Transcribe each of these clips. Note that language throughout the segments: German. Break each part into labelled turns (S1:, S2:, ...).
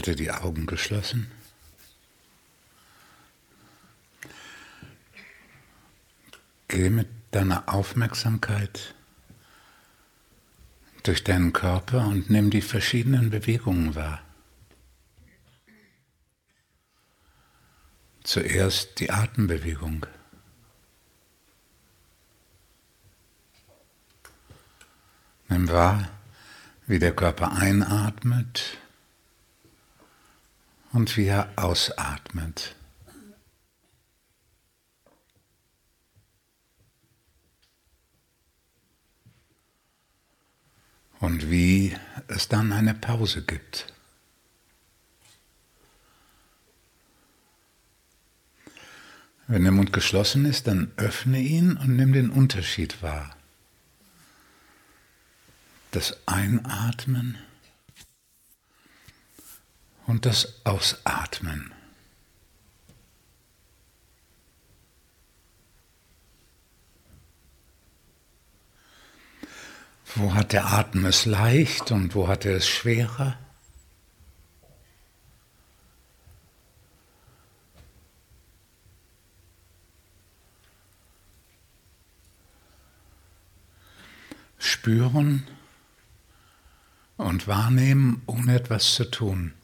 S1: Halte die Augen geschlossen. Geh mit deiner Aufmerksamkeit durch deinen Körper und nimm die verschiedenen Bewegungen wahr. Zuerst die Atembewegung. Nimm wahr, wie der Körper einatmet und wie er ausatmet. Und wie es dann eine Pause gibt. Wenn der Mund geschlossen ist, dann öffne ihn und nimm den Unterschied wahr. Das Einatmen und das Ausatmen. Wo hat der Atem es leicht und wo hat er es schwerer? Spüren und wahrnehmen, ohne etwas zu tun.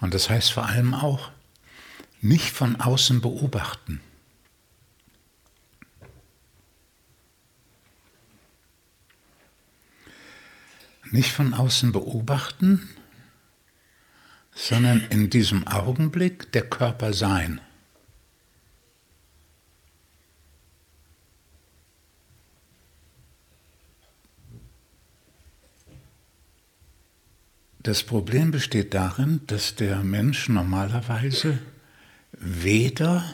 S1: Und das heißt vor allem auch, nicht von außen beobachten. Nicht von außen beobachten, sondern in diesem Augenblick der Körper sein. Das Problem besteht darin, dass der Mensch normalerweise weder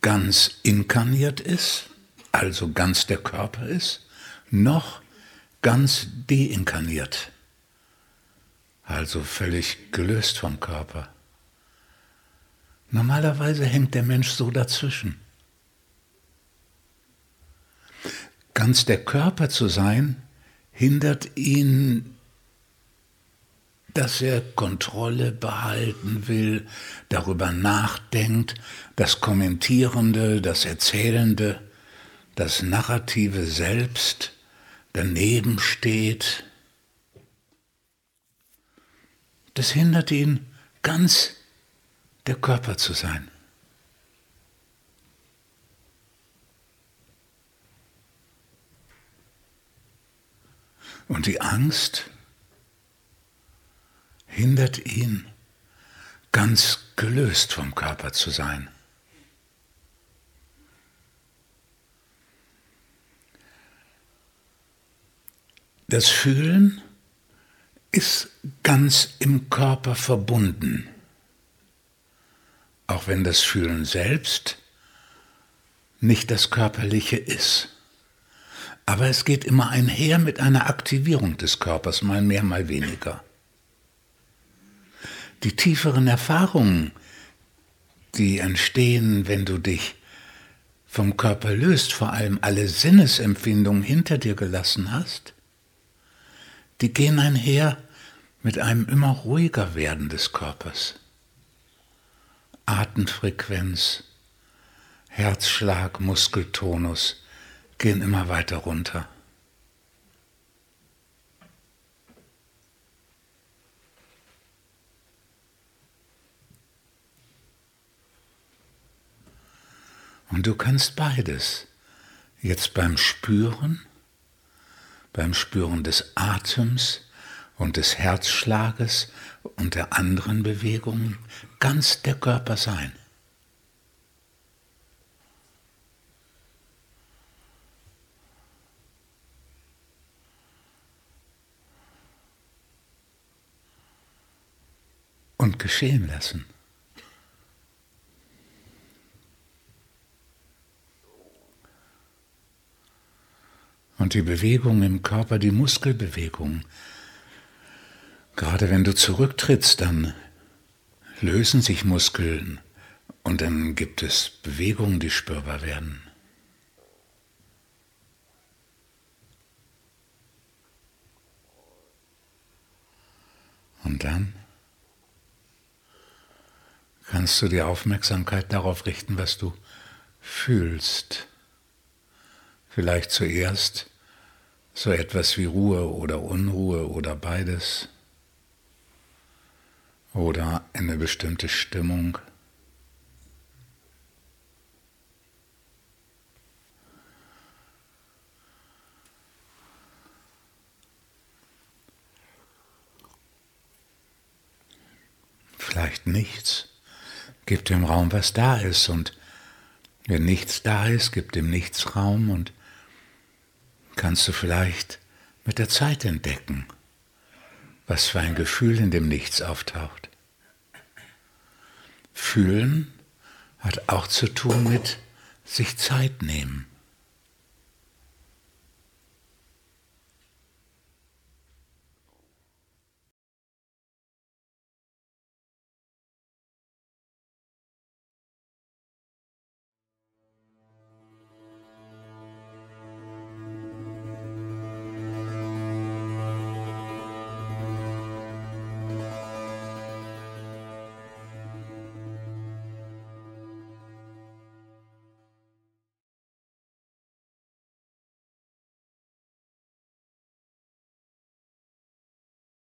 S1: ganz inkarniert ist, also ganz der Körper ist, noch ganz deinkarniert, also völlig gelöst vom Körper. Normalerweise hängt der Mensch so dazwischen. Ganz der Körper zu sein, hindert ihn dass er Kontrolle behalten will, darüber nachdenkt, das Kommentierende, das Erzählende, das Narrative selbst daneben steht. Das hindert ihn, ganz der Körper zu sein. Und die Angst, hindert ihn, ganz gelöst vom Körper zu sein. Das Fühlen ist ganz im Körper verbunden, auch wenn das Fühlen selbst nicht das Körperliche ist. Aber es geht immer einher mit einer Aktivierung des Körpers, mal mehr, mal weniger die tieferen Erfahrungen, die entstehen, wenn du dich vom Körper löst, vor allem alle Sinnesempfindungen hinter dir gelassen hast, die gehen einher mit einem immer ruhiger werden des Körpers. Atemfrequenz, Herzschlag, Muskeltonus gehen immer weiter runter. Und du kannst beides. Jetzt beim Spüren, beim Spüren des Atems und des Herzschlages und der anderen Bewegungen ganz der Körper sein. Und geschehen lassen. Und die Bewegung im Körper, die Muskelbewegung. Gerade wenn du zurücktrittst, dann lösen sich Muskeln und dann gibt es Bewegungen, die spürbar werden. Und dann kannst du die Aufmerksamkeit darauf richten, was du fühlst. Vielleicht zuerst so etwas wie Ruhe oder Unruhe oder beides. Oder eine bestimmte Stimmung. Vielleicht nichts. Gib dem Raum, was da ist. Und wenn nichts da ist, gib dem nichts Raum und kannst du vielleicht mit der Zeit entdecken, was für ein Gefühl in dem Nichts auftaucht. Fühlen hat auch zu tun mit sich Zeit nehmen.